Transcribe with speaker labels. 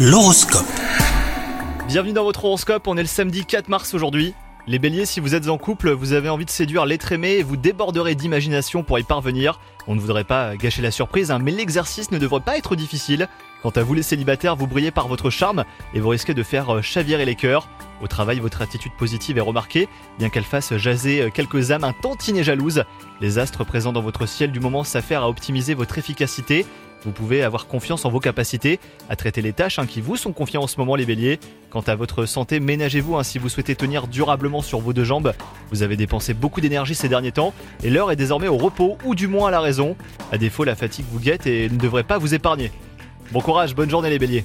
Speaker 1: L'horoscope.
Speaker 2: Bienvenue dans votre horoscope, on est le samedi 4 mars aujourd'hui. Les béliers, si vous êtes en couple, vous avez envie de séduire l'être aimé et vous déborderez d'imagination pour y parvenir. On ne voudrait pas gâcher la surprise, hein, mais l'exercice ne devrait pas être difficile. Quant à vous les célibataires, vous brillez par votre charme et vous risquez de faire euh, chavirer les cœurs. Au travail, votre attitude positive est remarquée, bien qu'elle fasse jaser euh, quelques âmes un tantinet jalouses. Les astres présents dans votre ciel du moment s'affairent à optimiser votre efficacité. Vous pouvez avoir confiance en vos capacités à traiter les tâches hein, qui vous sont confiées en ce moment les béliers. Quant à votre santé, ménagez-vous hein, si vous souhaitez tenir durablement sur vos deux jambes. Vous avez dépensé beaucoup d'énergie ces derniers temps et l'heure est désormais au repos ou du moins à la raison. À défaut, la fatigue vous guette et ne devrait pas vous épargner. Bon courage, bonne journée les béliers.